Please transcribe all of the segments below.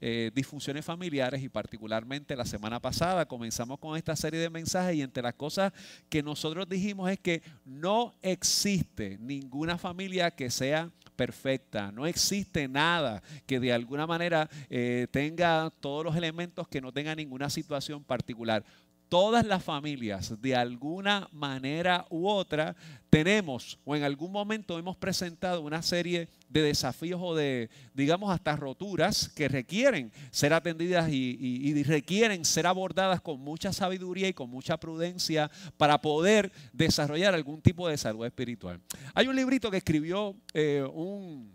eh, disfunciones familiares y particularmente la semana pasada comenzamos con esta serie de mensajes y entre las cosas que nosotros dijimos es que no existe ninguna familia que sea perfecta, no existe nada que de alguna manera eh, tenga todos los elementos que no tenga ninguna situación particular todas las familias, de alguna manera u otra, tenemos o en algún momento hemos presentado una serie de desafíos o de, digamos, hasta roturas que requieren ser atendidas y, requieren ser abordadas con mucha sabiduría y con mucha prudencia para poder desarrollar algún tipo de salud espiritual. Hay un librito que escribió eh, un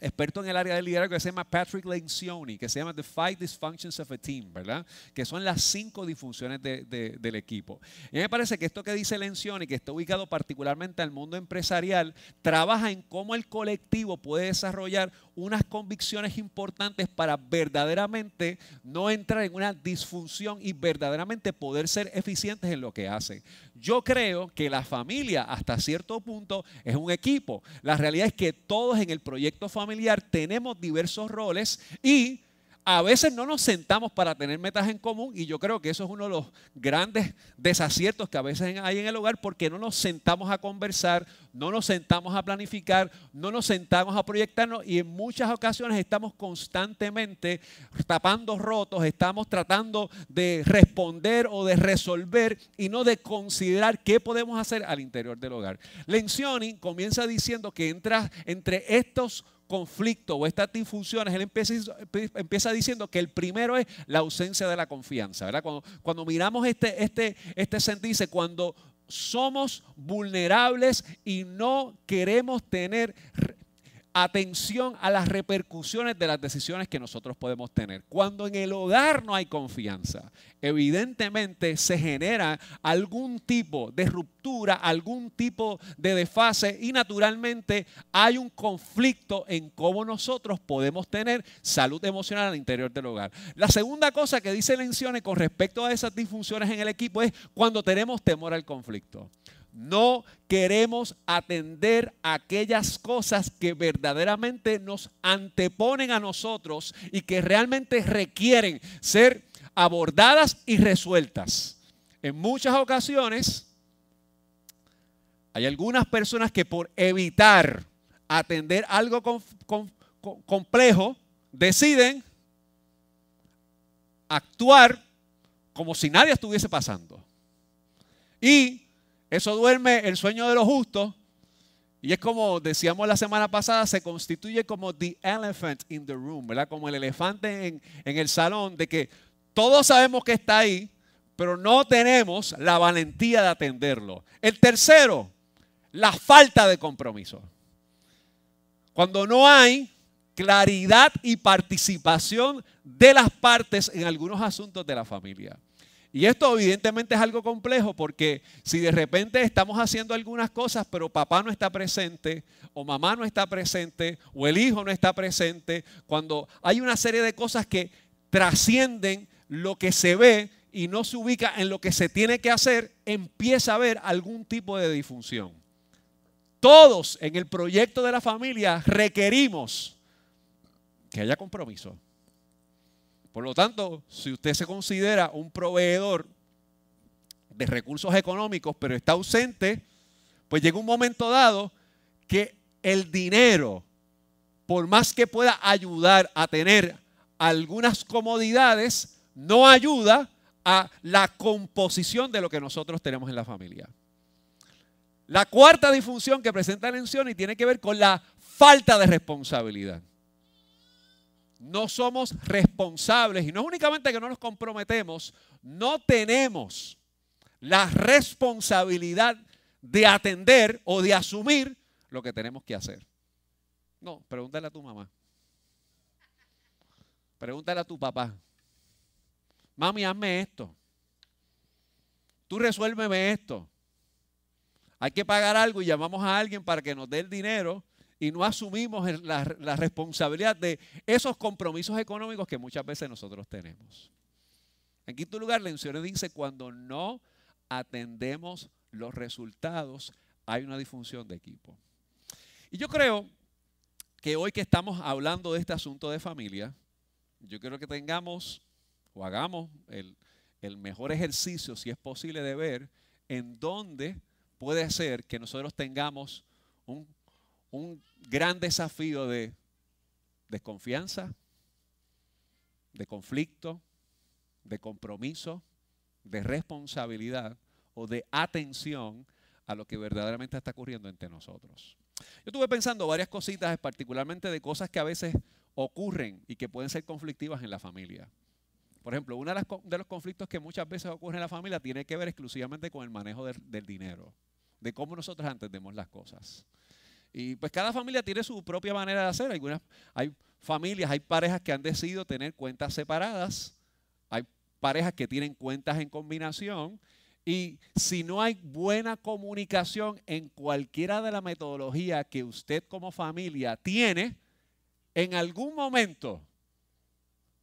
experto en el área del liderazgo que se llama Patrick Lencioni, que se llama The Five Dysfunctions of a Team, ¿verdad? Que son las cinco disfunciones del equipo. Y me parece que esto que dice Lencioni, que está ubicado particularmente al mundo empresarial, trabaja en cómo el colectivo puede desarrollar unas convicciones importantes para verdaderamente no entrar en una disfunción y verdaderamente poder ser eficientes en lo que hacen. Yo creo que la familia hasta cierto punto es un equipo. La realidad es que todos en el proyecto familiar tenemos diversos roles y a veces no nos sentamos para tener metas en común y yo creo que eso es uno de los grandes desaciertos que a veces hay en el hogar porque no nos sentamos a conversar, no nos sentamos a planificar, no nos sentamos a proyectarnos y en muchas ocasiones estamos constantemente tapando rotos, estamos tratando de responder o de resolver y no de considerar qué podemos hacer al interior del hogar. Lencioni comienza diciendo que entra entre estos conflicto o estas disfunciones, él empieza, empieza, diciendo que el primero es la ausencia de la confianza. ¿verdad? Cuando, cuando miramos este, este, este sentido, dice, cuando somos vulnerables y no queremos tener atención a las repercusiones de las decisiones que nosotros podemos tener. Cuando en el hogar no hay confianza, evidentemente se genera algún tipo de ruptura, algún tipo de desfase y naturalmente hay un conflicto en cómo nosotros podemos tener salud emocional al interior del hogar. La segunda cosa que dice Lencione con respecto a esas disfunciones en el equipo es cuando tenemos temor al conflicto. No queremos atender aquellas cosas que verdaderamente nos anteponen a nosotros y que realmente requieren ser abordadas y resueltas. En muchas ocasiones hay algunas personas que por evitar atender algo complejo deciden actuar como si nadie estuviese pasando. Y eso duerme el sueño de los justos. Y es como decíamos la semana pasada, se constituye como the elephant in the room, ¿verdad? Como el elefante en, en el salón, de que todos sabemos que está ahí, pero no tenemos la valentía de atenderlo. El tercero, la falta de compromiso. Cuando no hay claridad y participación de las partes en algunos asuntos de la familia. Y esto evidentemente es algo complejo porque si de repente estamos haciendo algunas cosas, pero papá no está presente, o mamá no está presente, o el hijo no está presente, cuando hay una serie de cosas que trascienden lo que se ve y no se ubica en lo que se tiene que hacer, empieza a haber algún tipo de disfunción. Todos en el proyecto de la familia requerimos que haya compromiso. Por lo tanto, si usted se considera un proveedor de recursos económicos, pero está ausente, pues llega un momento dado que el dinero, por más que pueda ayudar a tener algunas comodidades, no ayuda a la composición de lo que nosotros tenemos en la familia. La cuarta disfunción que presenta la y tiene que ver con la falta de responsabilidad no somos responsables y no es únicamente que no nos comprometemos, no tenemos la responsabilidad de atender o de asumir lo que tenemos que hacer. No, pregúntale a tu mamá. Pregúntale a tu papá. Mami, hazme esto. Tú resuélveme esto. hay que pagar algo y llamamos a alguien para que nos dé el dinero y no asumimos la, responsabilidad de esos compromisos económicos que muchas veces nosotros tenemos. En quinto lugar, la mencioné dice, cuando no atendemos los resultados, hay una disfunción de equipo. Y yo creo que hoy que estamos hablando de este asunto de familia, yo quiero que tengamos o hagamos el, el mejor ejercicio, si es posible, de ver en dónde puede ser que nosotros tengamos un, gran desafío de desconfianza, de conflicto, de compromiso, de responsabilidad o de atención a lo que verdaderamente está ocurriendo entre nosotros. Yo estuve pensando varias cositas, particularmente de cosas que a veces ocurren y que pueden ser conflictivas en la familia. Por ejemplo, uno de, los conflictos que muchas veces ocurre en la familia tiene que ver exclusivamente con el manejo del, dinero, de cómo nosotros entendemos las cosas. Y pues cada familia tiene su propia manera de hacer. Algunas, hay familias, hay parejas que han decidido tener cuentas separadas, hay parejas que tienen cuentas en combinación. Y si no hay buena comunicación en cualquiera de la metodología que usted como familia tiene, en algún momento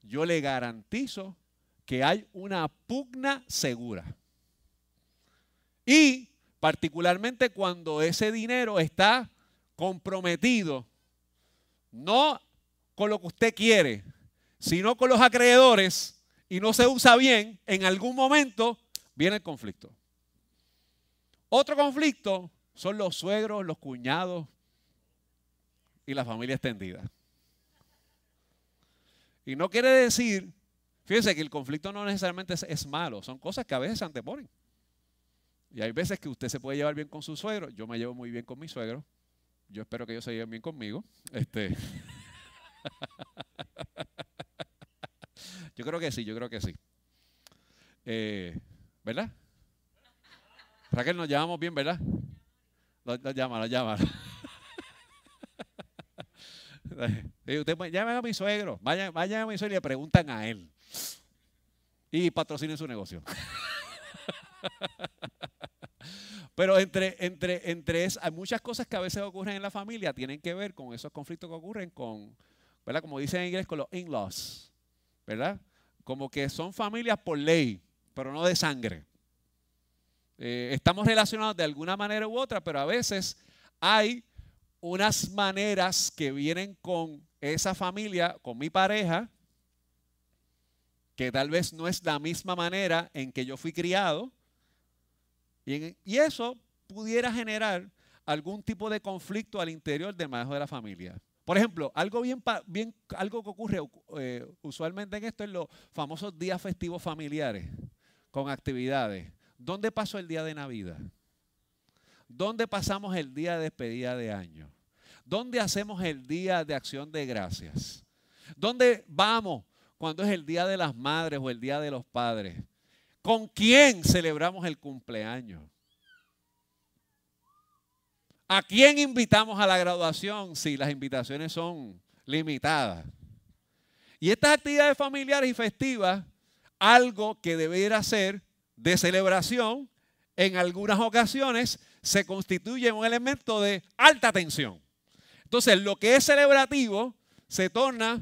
yo le garantizo que hay una pugna segura. Y particularmente cuando ese dinero está comprometido, no con lo que usted quiere, sino con los acreedores y no se usa bien, en algún momento viene el conflicto. Otro conflicto son los suegros, los cuñados y la familia extendida. Y no quiere decir, fíjense que el conflicto no necesariamente es, malo, son cosas que a veces se anteponen. Y hay veces que usted se puede llevar bien con su suegro, yo me llevo muy bien con mi suegro, yo espero que ellos se lleven bien conmigo. Este. yo creo que sí, yo creo que sí. Eh, ¿Verdad? Raquel, nos llevamos bien, ¿verdad? Lo, lo llama, lo llama. usted llamen a mi suegro, vayan, vayan a mi suegro y le preguntan a él. Y patrocinen su negocio. Pero entre, entre, entre hay muchas cosas que a veces ocurren en la familia, tienen que ver con esos conflictos que ocurren con, ¿verdad? Como dicen en inglés, con los in-laws, ¿verdad? Como que son familias por ley, pero no de sangre. Eh, estamos relacionados de alguna manera u otra, pero a veces hay unas maneras que vienen con esa familia, con mi pareja, que tal vez no es la misma manera en que yo fui criado, y, eso pudiera generar algún tipo de conflicto al interior del manejo de la familia. Por ejemplo, algo, bien, bien, algo que ocurre eh, usualmente en esto es los famosos días festivos familiares, con actividades. ¿Dónde pasó el día de Navidad? ¿Dónde pasamos el día de despedida de año? ¿Dónde hacemos el día de acción de gracias? ¿Dónde vamos cuando es el día de las madres o el día de los padres? ¿Con quién celebramos el cumpleaños? ¿A quién invitamos a la graduación si las invitaciones son limitadas? Y estas actividades familiares y festivas, algo que debería ser de celebración, en algunas ocasiones se constituye un elemento de alta tensión. Entonces, lo que es celebrativo se torna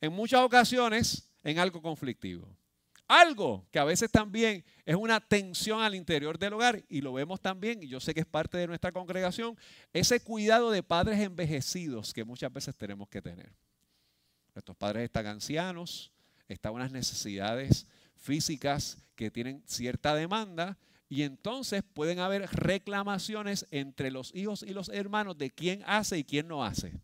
en muchas ocasiones en algo conflictivo. Algo que a veces también es una tensión al interior del hogar y lo vemos también, y yo sé que es parte de nuestra congregación, ese cuidado de padres envejecidos que muchas veces tenemos que tener. Nuestros padres están ancianos, están unas necesidades físicas que tienen cierta demanda y entonces pueden haber reclamaciones entre los hijos y los hermanos de quién hace y quién no hace.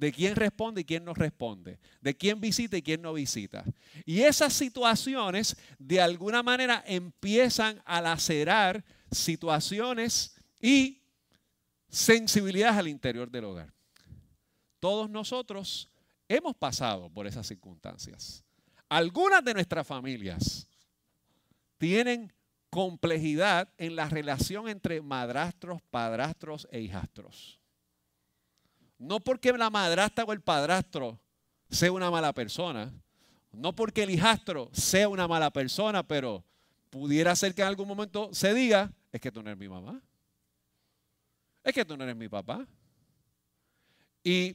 De quién responde y quién no responde. De quién visita y quién no visita. Y esas situaciones de alguna manera empiezan a lacerar situaciones y sensibilidades al interior del hogar. Todos nosotros hemos pasado por esas circunstancias. Algunas de nuestras familias tienen complejidad en la relación entre madrastros, padrastros e hijastros. No porque la madrastra o el padrastro sea una mala persona, no porque el hijastro sea una mala persona, pero pudiera ser que en algún momento se diga, es que tú no eres mi mamá. es que tú no eres mi papá. Y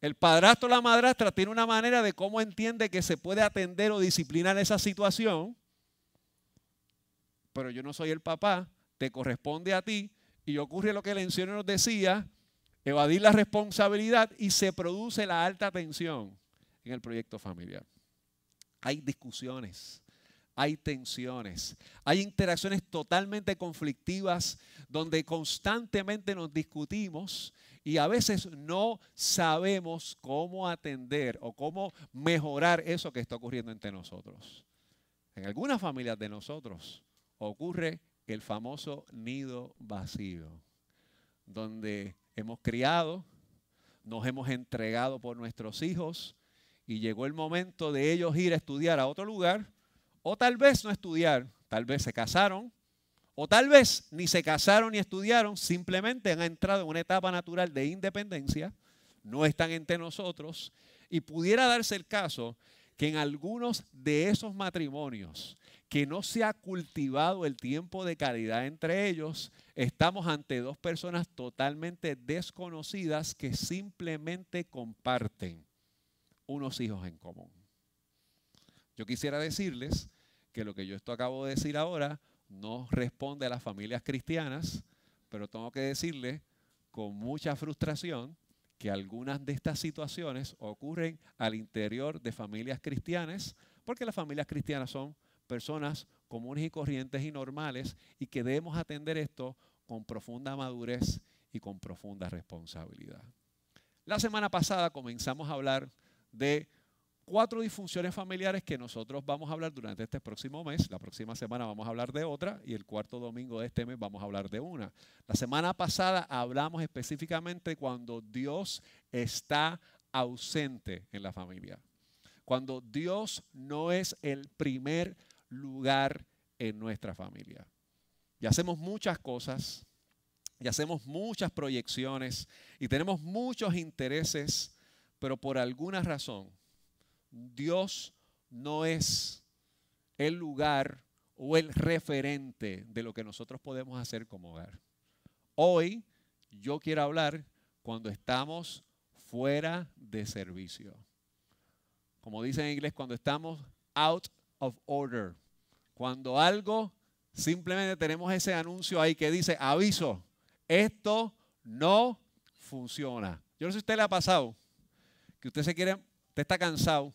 el padrastro o la madrastra tiene una manera de cómo entiende que se puede atender o disciplinar esa situación, pero yo no soy el papá, te corresponde a ti, y ocurre lo que el nos decía, evadir la responsabilidad y se produce la alta tensión en el proyecto familiar. Hay discusiones, hay tensiones, hay interacciones totalmente conflictivas donde constantemente nos discutimos y a veces no sabemos cómo atender o cómo mejorar eso que está ocurriendo entre nosotros. En algunas familias de nosotros ocurre el famoso nido vacío, donde hemos criado, nos hemos entregado por nuestros hijos y llegó el momento de ellos ir a estudiar a otro lugar o tal vez no estudiar, tal vez se casaron, o tal vez ni se casaron ni estudiaron, simplemente han entrado en una etapa natural de independencia, no están entre nosotros, y pudiera darse el caso que en algunos de esos matrimonios que no se ha cultivado el tiempo de calidad entre ellos, estamos ante dos personas totalmente desconocidas que simplemente comparten unos hijos en común. Yo quisiera decirles que lo que yo esto acabo de decir ahora no responde a las familias cristianas, pero tengo que decirle con mucha frustración que algunas de estas situaciones ocurren al interior de familias cristianas, porque las familias cristianas son personas comunes y corrientes y normales y que debemos atender esto con profunda madurez y con profunda responsabilidad. La semana pasada comenzamos a hablar de cuatro disfunciones familiares que nosotros vamos a hablar durante este próximo mes. La próxima semana vamos a hablar de otra y el cuarto domingo de este mes vamos a hablar de una. La semana pasada hablamos específicamente cuando Dios está ausente en la familia. Cuando Dios no es el primer lugar en nuestra familia. Y hacemos muchas cosas, y hacemos muchas proyecciones, y tenemos muchos intereses, pero por alguna razón Dios no es el lugar o el referente de lo que nosotros podemos hacer como hogar. Hoy yo quiero hablar cuando estamos fuera de servicio. Como dicen en inglés, cuando estamos out of order. Cuando algo, simplemente tenemos ese anuncio ahí que dice, aviso, esto no funciona. Yo no sé si a usted le ha pasado que usted se quiere, usted está cansado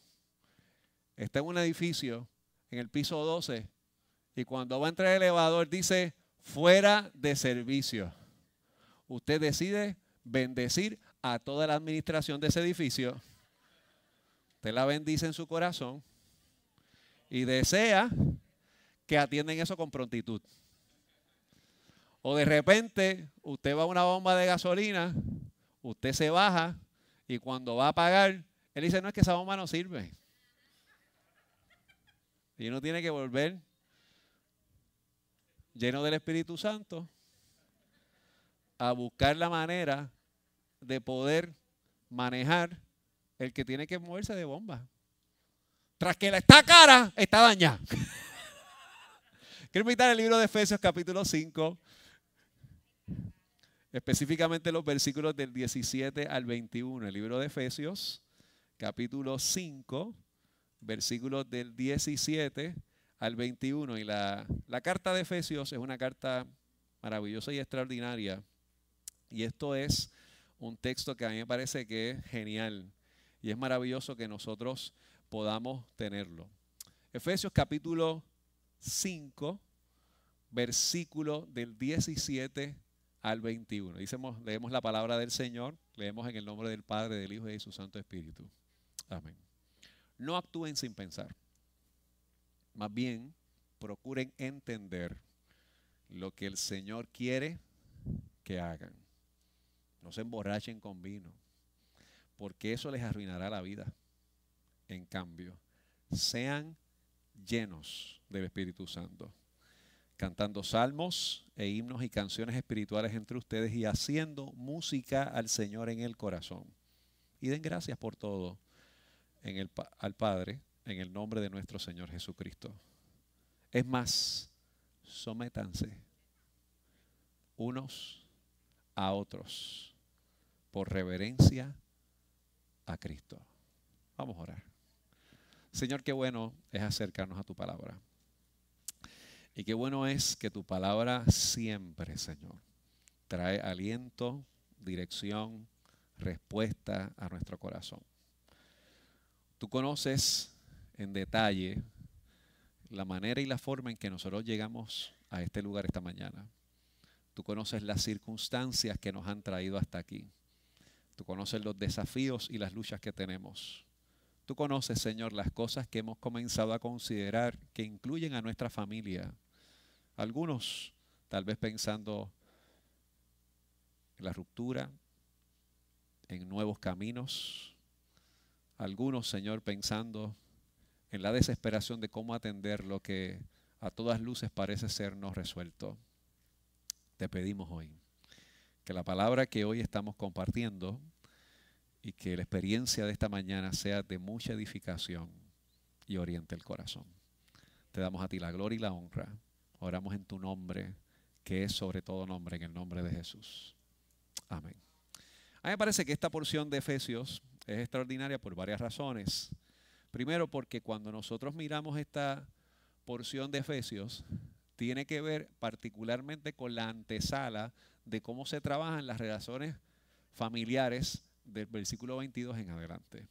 está en un edificio en el piso 12 y cuando va a entrar el elevador dice fuera de servicio. Usted decide bendecir a toda la administración de ese edificio. Usted la bendice en su corazón y desea que atiendan eso con prontitud. O de repente usted va a una bomba de gasolina, usted se baja y cuando va a pagar, él dice, no es que esa bomba no sirve. Y uno tiene que volver lleno del Espíritu Santo a buscar la manera de poder manejar el que tiene que moverse de bomba. Tras que la está cara, está dañada. Quiero invitar el libro de Efesios capítulo 5, específicamente los versículos del 17 al 21. El libro de Efesios capítulo 5 versículos del 17 al 21. Y la, la carta de Efesios es una carta maravillosa y extraordinaria. Y esto es un texto que a mí me parece que es genial. Y es maravilloso que nosotros podamos tenerlo. Efesios capítulo 5, versículo del 17 al 21. Dicemos, leemos la palabra del Señor, leemos en el nombre del Padre, del Hijo y de su Santo Espíritu. Amén. No actúen sin pensar. Más bien, procuren entender lo que el Señor quiere que hagan. No se emborrachen con vino, porque eso les arruinará la vida. En cambio, sean llenos del Espíritu Santo, cantando salmos e himnos y canciones espirituales entre ustedes y haciendo música al Señor en el corazón. Y den gracias por todo en el, al Padre en el nombre de nuestro Señor Jesucristo. Es más, sométanse unos a otros por reverencia a Cristo. Vamos a orar. Señor, qué bueno es acercarnos a tu palabra. Y qué bueno es que tu palabra siempre, Señor, trae aliento, dirección, respuesta a nuestro corazón. Tú conoces en detalle la manera y la forma en que nosotros llegamos a este lugar esta mañana. Tú conoces las circunstancias que nos han traído hasta aquí. Tú conoces los desafíos y las luchas que tenemos. Tú conoces, Señor, las cosas que hemos comenzado a considerar que incluyen a nuestra familia. Algunos tal vez pensando en la ruptura, en nuevos caminos. Algunos, Señor, pensando en la desesperación de cómo atender lo que a todas luces parece ser no resuelto. Te pedimos hoy que la palabra que hoy estamos compartiendo y que la experiencia de esta mañana sea de mucha edificación y oriente el corazón. Te damos a ti la gloria y la honra. Oramos en tu nombre, que es sobre todo nombre, en el nombre de Jesús. Amén. A mí me parece que esta porción de Efesios es extraordinaria por varias razones. Primero porque cuando nosotros miramos esta porción de Efesios, tiene que ver particularmente con la antesala de cómo se trabajan las relaciones familiares del versículo 22 en adelante.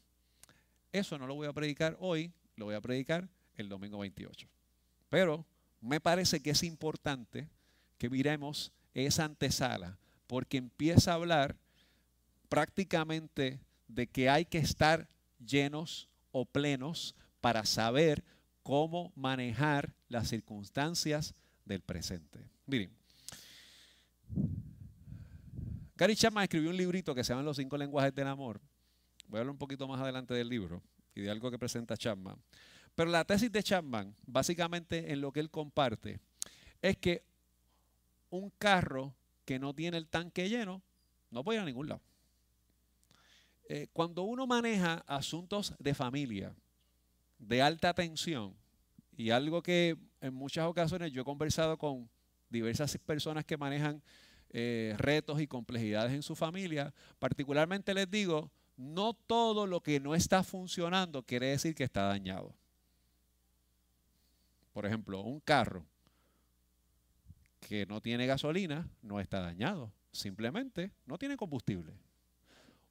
Eso no lo voy a predicar hoy, lo voy a predicar el domingo 28. Pero me parece que es importante que miremos esa antesala, porque empieza a hablar prácticamente de que hay que estar llenos o plenos para saber cómo manejar las circunstancias del presente. Miren, Gary Chapman escribió un librito que se llama Los cinco lenguajes del amor. Voy a hablar un poquito más adelante del libro y de algo que presenta Chapman. Pero la tesis de Chapman, básicamente en lo que él comparte, es que un carro que no tiene el tanque lleno no puede ir a ningún lado. Eh, cuando uno maneja asuntos de familia, de alta tensión, y algo que en muchas ocasiones yo he conversado con diversas personas que manejan eh, retos y complejidades en su familia, particularmente les digo, no todo lo que no está funcionando quiere decir que está dañado. Por ejemplo, un carro que no tiene gasolina no está dañado, simplemente no tiene combustible.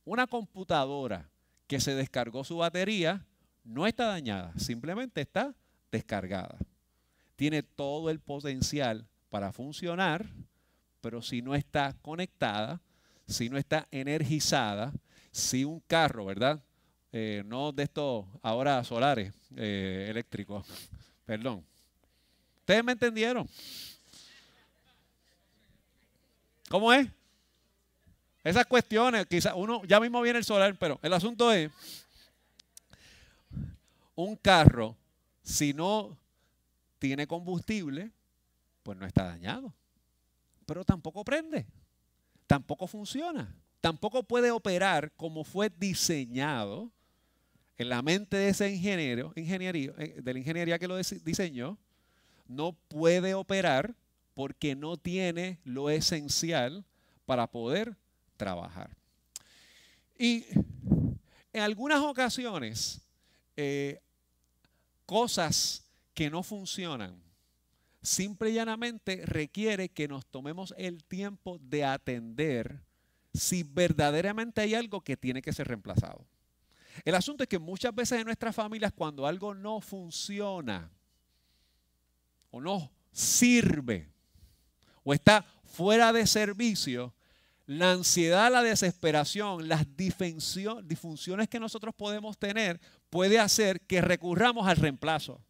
Una computadora que se descargó su batería no está dañada, simplemente está descargada. Tiene todo el potencial para funcionar, pero si no está conectada, si no está energizada, si un carro, ¿verdad? Eh, no de estos ahora solares eh, eléctricos, perdón. ¿Ustedes me entendieron? ¿Cómo es? Esas cuestiones, quizás uno, ya mismo viene el solar, pero el asunto es, un carro, si no tiene combustible, pues no está dañado. Pero tampoco prende, tampoco funciona, tampoco puede operar como fue diseñado en la mente de ese ingeniero, ingeniería, eh, de la ingeniería que lo diseñó, no puede operar porque no tiene lo esencial para poder trabajar. Y en algunas ocasiones, eh, cosas que no funcionan, simple y llanamente requiere que nos tomemos el tiempo de atender si verdaderamente hay algo que tiene que ser reemplazado. El asunto es que muchas veces en nuestras familias cuando algo no funciona no sirve o está fuera de servicio, la ansiedad, la desesperación, las disfunciones que nosotros podemos tener puede hacer que recurramos al reemplazo.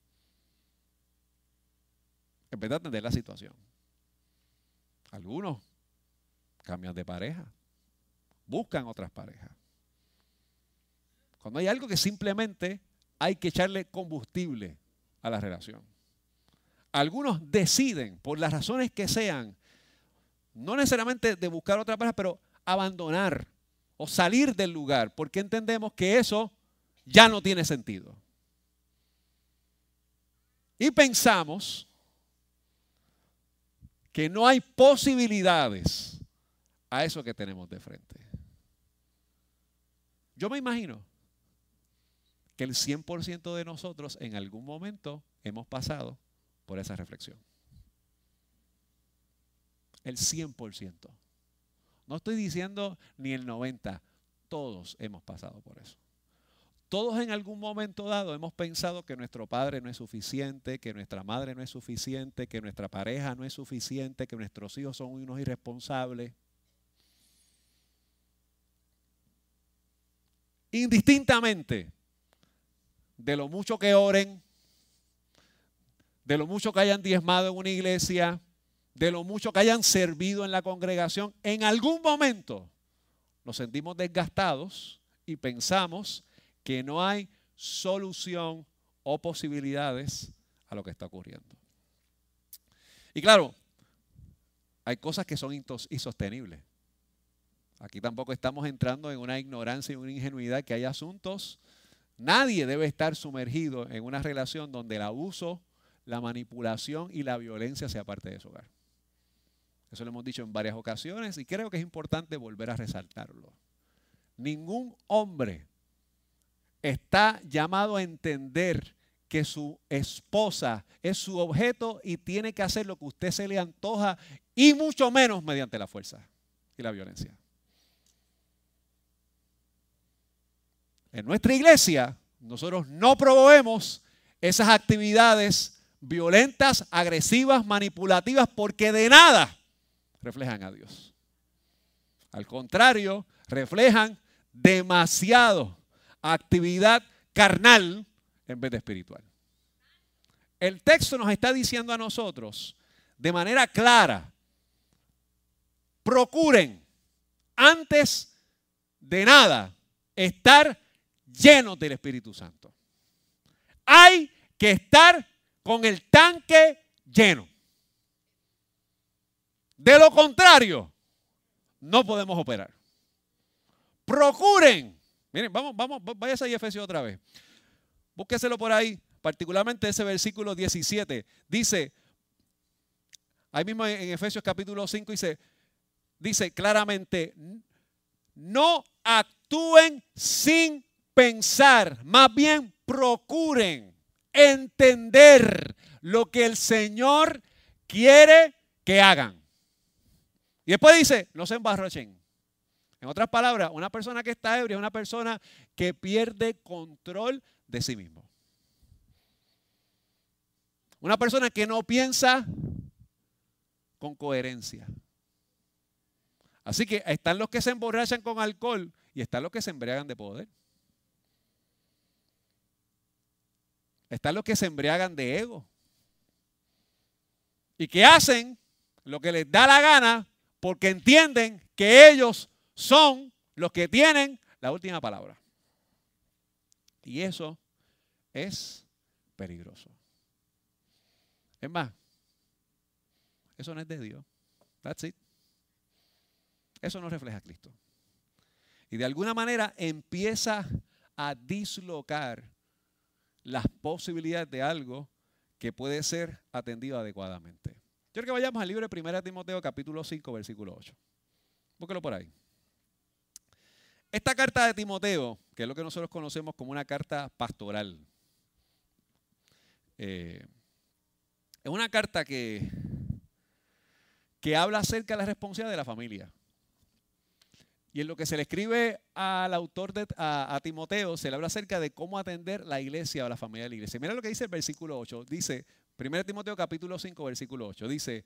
En vez de la situación. Algunos cambian de pareja, buscan otras parejas. Cuando hay algo que simplemente hay que echarle combustible a la relación. Algunos deciden, por las razones que sean, no necesariamente de buscar otra pareja, pero abandonar o salir del lugar, porque entendemos que eso ya no tiene sentido. Y pensamos que no hay posibilidades a eso que tenemos de frente. Yo me imagino que el 100% de nosotros en algún momento hemos pasado por esa reflexión. El 100%. No estoy diciendo ni el 90%. Todos hemos pasado por eso. Todos en algún momento dado hemos pensado que nuestro padre no es suficiente, que nuestra madre no es suficiente, que nuestra pareja no es suficiente, que nuestros hijos son unos irresponsables. Indistintamente de lo mucho que oren, de lo mucho que hayan diezmado en una iglesia, de lo mucho que hayan servido en la congregación, en algún momento nos sentimos desgastados y pensamos que no hay solución o posibilidades a lo que está ocurriendo. Y claro, hay cosas que son insostenibles. Aquí tampoco estamos entrando en una ignorancia y una ingenuidad que hay asuntos. Nadie debe estar sumergido en una relación donde el abuso, la manipulación y la violencia sea parte de su hogar. Eso lo hemos dicho en varias ocasiones y creo que es importante volver a resaltarlo. Ningún hombre está llamado a entender que su esposa es su objeto y tiene que hacer lo que usted se le antoja y mucho menos mediante la fuerza y la violencia. En nuestra iglesia nosotros no promovemos esas actividades violentas, agresivas, manipulativas, porque de nada reflejan a Dios. Al contrario, reflejan demasiado actividad carnal en vez de espiritual. El texto nos está diciendo a nosotros de manera clara, procuren antes de nada estar llenos del Espíritu Santo. Hay que estar con el tanque lleno. De lo contrario, no podemos operar. Procuren Miren, vamos, vamos, váyase a Efesios otra vez. Búsqueselo por ahí, particularmente ese versículo 17. Dice, ahí mismo en Efesios capítulo 5 dice, dice claramente, no actúen sin pensar, más bien procuren entender lo que el Señor quiere que hagan. Y después dice, no se embarrachen. En otras palabras, una persona que está ebria es una persona que pierde control de sí mismo. Una persona que no piensa con coherencia. Así que están los que se emborrachan con alcohol y están los que se embriagan de poder. Están los que se embriagan de ego. Y que hacen lo que les da la gana porque entienden que ellos son los que tienen la última palabra. Y eso es peligroso. Es más, eso no es de Dios. That's it. Eso no refleja a Cristo. Y de alguna manera empieza a dislocar las posibilidades de algo que puede ser atendido adecuadamente. Quiero que vayamos al libro de 1 Timoteo capítulo 5, versículo 8. Búsquelo por ahí. Esta carta de Timoteo, que es lo que nosotros conocemos como una carta pastoral, eh, es una carta que, que habla acerca de la responsabilidad de la familia. Y en lo que se le escribe al autor de, a, Timoteo, se le habla acerca de cómo atender la iglesia o la familia de la iglesia. Mira lo que dice el versículo 8. Dice, 1 Timoteo capítulo 5, versículo 8. Dice,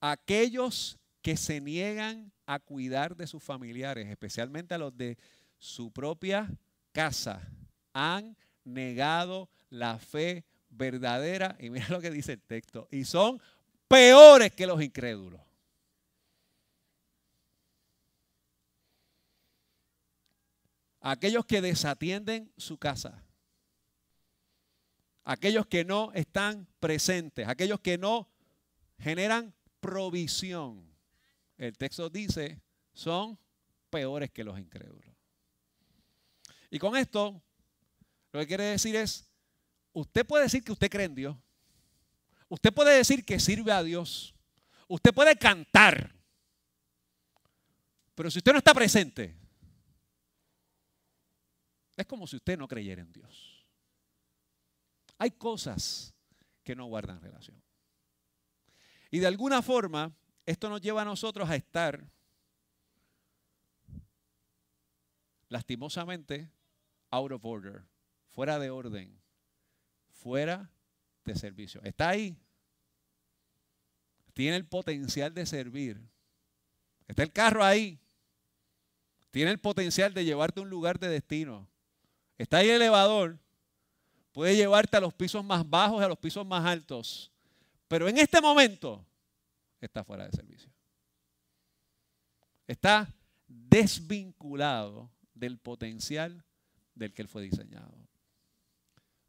aquellos que se niegan a cuidar de sus familiares, especialmente a los de su propia casa, han negado la fe verdadera. Y mira lo que dice el texto. Y son peores que los incrédulos. Aquellos que desatienden su casa. Aquellos que no están presentes. Aquellos que no generan provisión el texto dice, son peores que los incrédulos. Y con esto, lo que quiere decir es, usted puede decir que usted cree en Dios. Usted puede decir que sirve a Dios. Usted puede cantar. Pero si usted no está presente, es como si usted no creyera en Dios. Hay cosas que no guardan relación. Y de alguna forma, esto nos lleva a nosotros a estar lastimosamente out of order, fuera de orden, fuera de servicio. Está ahí. Tiene el potencial de servir. Está el carro ahí. Tiene el potencial de llevarte a un lugar de destino. Está ahí el elevador. Puede llevarte a los pisos más bajos y a los pisos más altos. Pero en este momento está fuera de servicio. Está desvinculado del potencial del que él fue diseñado.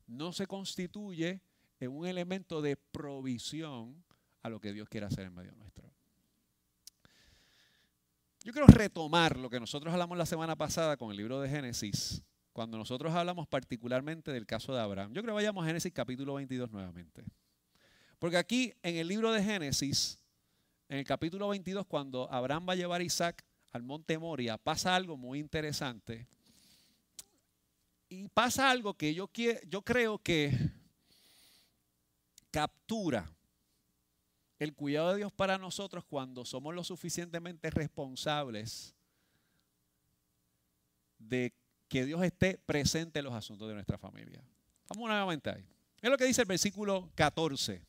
No se constituye en un elemento de provisión a lo que Dios quiere hacer en medio nuestro. Yo quiero retomar lo que nosotros hablamos la semana pasada con el libro de Génesis, cuando nosotros hablamos particularmente del caso de Abraham. Yo creo que vayamos a Génesis capítulo 22 nuevamente. Porque aquí en el libro de Génesis, en el capítulo 22, cuando Abraham va a llevar a Isaac al monte Moria, pasa algo muy interesante. Y pasa algo que yo, yo creo que captura el cuidado de Dios para nosotros cuando somos lo suficientemente responsables de que Dios esté presente en los asuntos de nuestra familia. Vamos nuevamente ahí. Es lo que dice el versículo 14.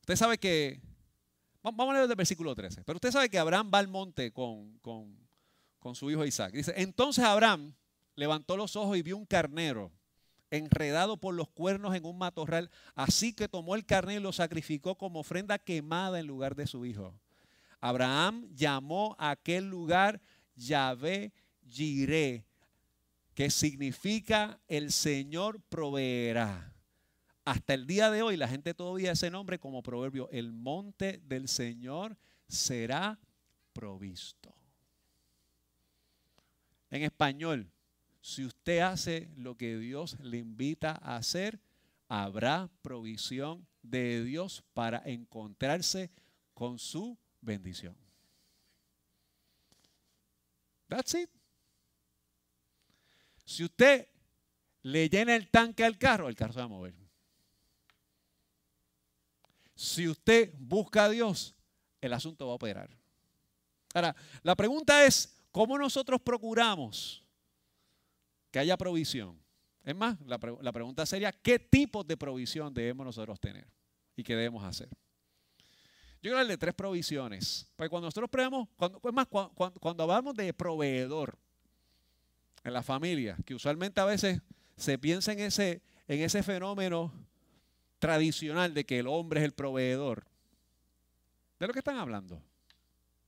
Usted sabe que, vamos a leer el versículo 13, pero usted sabe que Abraham va al monte con, con, con su hijo Isaac. Dice, entonces Abraham levantó los ojos y vio un carnero enredado por los cuernos en un matorral. Así que tomó el carnero y lo sacrificó como ofrenda quemada en lugar de su hijo. Abraham llamó a aquel lugar Yahvé Jireh, que significa el Señor proveerá. Hasta el día de hoy la gente todavía ese nombre como proverbio, el monte del Señor será provisto. En español, si usted hace lo que Dios le invita a hacer, habrá provisión de Dios para encontrarse con su bendición. That's it. Si usted le llena el tanque al carro, el carro se va a mover. Si usted busca a Dios, el asunto va a operar. Ahora, la pregunta es, ¿cómo nosotros procuramos que haya provisión. Es más, la, pregunta sería, ¿qué tipo de provisión debemos nosotros tener y qué debemos hacer? Yo quiero de tres provisiones. Porque cuando nosotros preguntamos, cuando, es más, cuando, hablamos de proveedor en la familia, que usualmente a veces se piensa en ese, en ese fenómeno tradicional de que el hombre es el proveedor. ¿De lo que están hablando?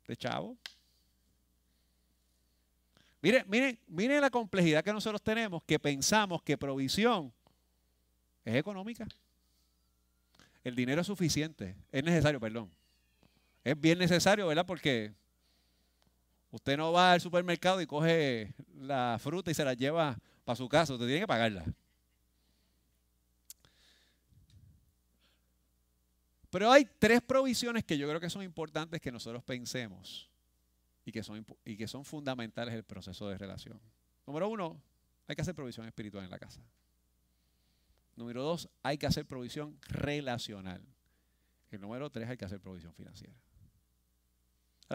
¿De chavo? Mire, mire, mire la complejidad que nosotros tenemos, que pensamos que provisión es económica. El dinero es suficiente, es necesario, perdón. Es bien necesario, ¿verdad? Porque usted no va al supermercado y coge la fruta y se la lleva para su casa, usted tiene que pagarla. Pero hay tres provisiones que yo creo que son importantes que nosotros pensemos y que son, y que son fundamentales en el proceso de relación. Número uno, hay que hacer provisión espiritual en la casa. Número dos, hay que hacer provisión relacional. Y número tres, hay que hacer provisión financiera.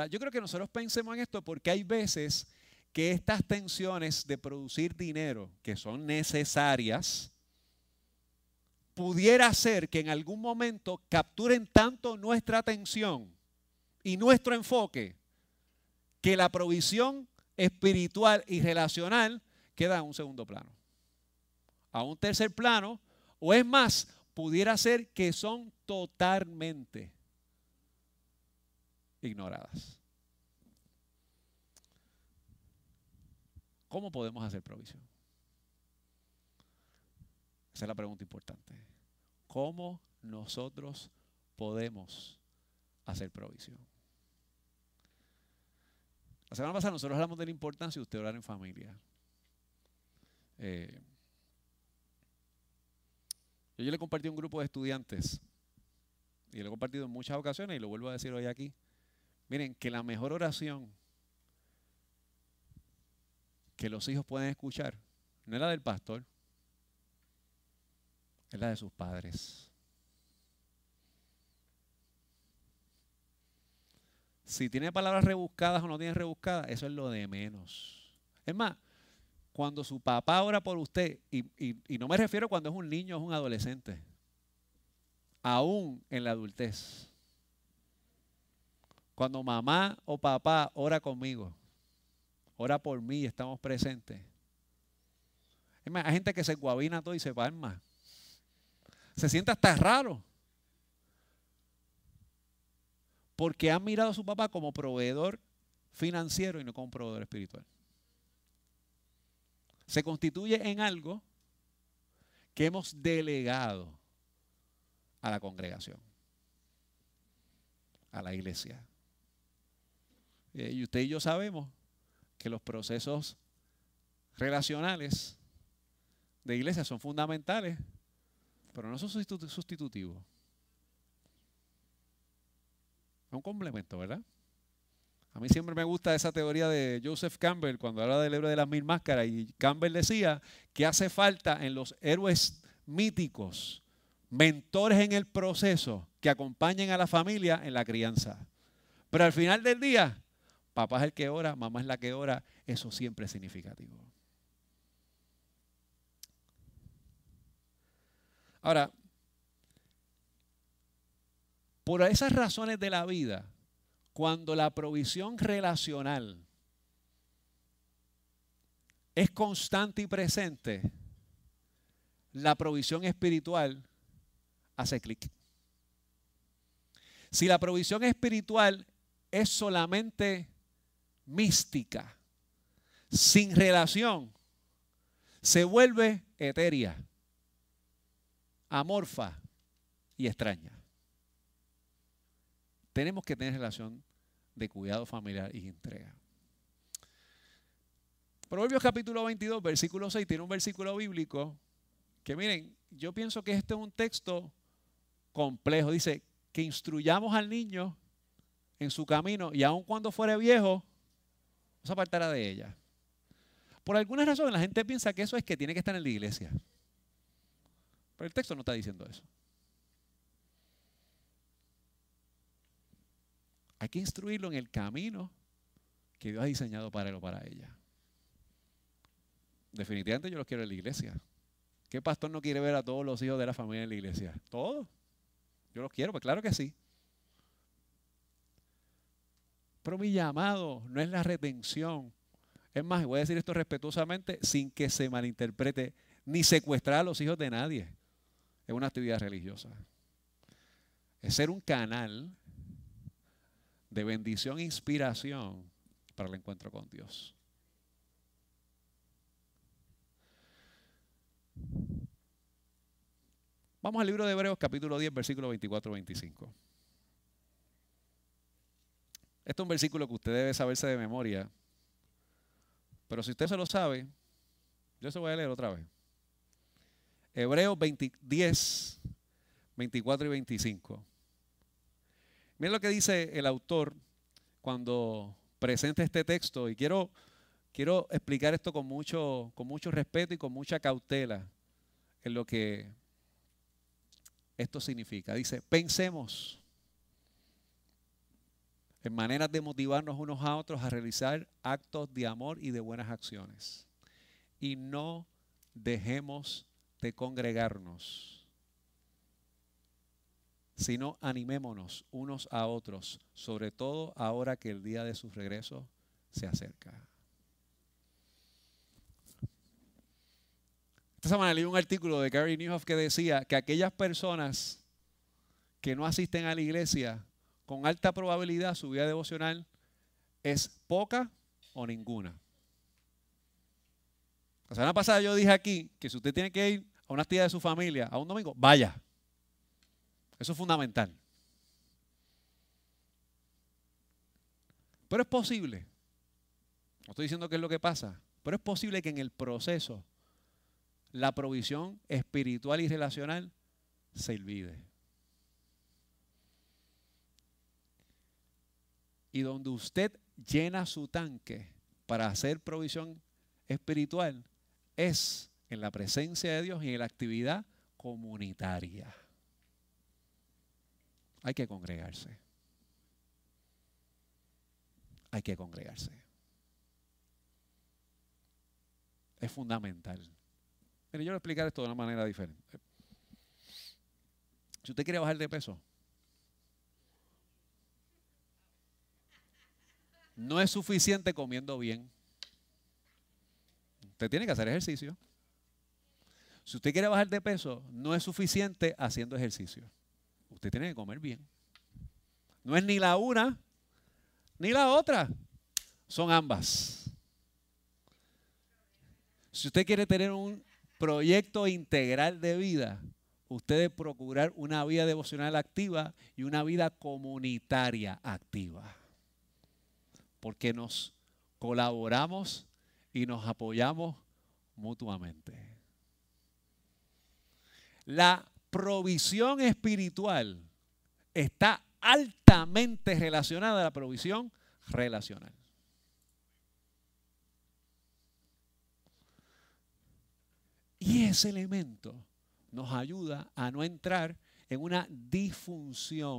Yo creo que nosotros pensemos en esto porque hay veces que estas tensiones de producir dinero, que son necesarias, pudiera ser que en algún momento capturen tanto nuestra atención y nuestro enfoque que la provisión espiritual y relacional queda en un segundo plano. A un tercer plano, o es más, pudiera ser que son totalmente ignoradas. ¿Cómo podemos hacer provisión? Esa es la pregunta importante. ¿Cómo nosotros podemos hacer provisión? La semana pasada nosotros hablamos de la importancia de usted orar en familia. Eh, yo le compartí a un grupo de estudiantes y lo he compartido en muchas ocasiones y lo vuelvo a decir hoy aquí. Miren, que la mejor oración que los hijos pueden escuchar no es la del pastor, es la de sus padres. Si tiene palabras rebuscadas o no tiene rebuscadas, eso es lo de menos. Es más, cuando su papá ora por usted, y, no me refiero cuando es un niño o es un adolescente, aún en la adultez. Cuando mamá o papá ora conmigo, ora por mí estamos presentes. Hay gente que se guabina todo y se palma. Se siente hasta raro. Porque han mirado a su papá como proveedor financiero y no como proveedor espiritual. Se constituye en algo que hemos delegado a la congregación, a la iglesia. Eh, y usted y yo sabemos que los procesos relacionales de iglesia son fundamentales, pero no son sustitutivos. Es un complemento, ¿verdad? A mí siempre me gusta esa teoría de Joseph Campbell cuando habla del héroe de las mil máscaras y Campbell decía que hace falta en los héroes míticos mentores en el proceso que acompañen a la familia en la crianza. Pero al final del día, papá es el que ora, mamá es la que ora, eso siempre es significativo. Ahora, por esas razones de la vida, cuando la provisión relacional es constante y presente, la provisión espiritual hace clic. Si la provisión espiritual es solamente mística, sin relación, se vuelve etérea, amorfa y extraña. Tenemos que tener relación de cuidado familiar y entrega. Proverbios capítulo 22, versículo 6, tiene un versículo bíblico que miren, yo pienso que este es un texto complejo. Dice, que instruyamos al niño en su camino y aun cuando fuere viejo, se apartará de ella. Por alguna razón la gente piensa que eso es que tiene que estar en la iglesia. Pero el texto no está diciendo eso. Hay que instruirlo en el camino que Dios ha diseñado para él o para ella. Definitivamente yo lo quiero en la iglesia. ¿Qué pastor no quiere ver a todos los hijos de la familia en la iglesia? Todos. Yo los quiero, pues claro que sí. Pero mi llamado no es la retención. Es más, voy a decir esto respetuosamente sin que se malinterprete, ni secuestrar a los hijos de nadie. Es una actividad religiosa. Es ser un canal de bendición e inspiración para el encuentro con Dios. Vamos al libro de Hebreos capítulo 10, versículo 24-25. Este es un versículo que usted debe saberse de memoria. Pero si usted se lo sabe, yo se voy a leer otra vez. Hebreos 10, 24 y 25. Miren lo que dice el autor cuando presenta este texto. Y quiero, quiero explicar esto con mucho, con mucho respeto y con mucha cautela en lo que esto significa. Dice, pensemos en maneras de motivarnos unos a otros a realizar actos de amor y de buenas acciones. Y no dejemos de congregarnos, sino animémonos unos a otros, sobre todo ahora que el día de su regreso se acerca. Esta semana leí un artículo de Gary Newhoff que decía que aquellas personas que no asisten a la iglesia, con alta probabilidad su vida devocional es poca o ninguna. La semana pasada yo dije aquí que si usted tiene que ir a una actividad de su familia a un domingo, vaya. Eso es fundamental. Pero es posible, no estoy diciendo que es lo que pasa, pero es posible que en el proceso la provisión espiritual y relacional se olvide. Y donde usted llena su tanque para hacer provisión espiritual es en la presencia de Dios y en la actividad comunitaria. Hay que congregarse. Hay que congregarse. Es fundamental. Mire, yo voy a explicar esto de una manera diferente. Si usted quiere bajar de peso, no es suficiente comiendo bien. Usted tiene que hacer ejercicio. Si usted quiere bajar de peso, no es suficiente haciendo ejercicio. Usted tiene que comer bien. No es ni la una ni la otra. Son ambas. Si usted quiere tener un proyecto integral de vida, usted debe procurar una vida devocional activa y una vida comunitaria activa. Porque nos colaboramos y nos apoyamos mutuamente. La provisión espiritual está altamente relacionada a la provisión relacional. Y ese elemento nos ayuda a no entrar en una disfunción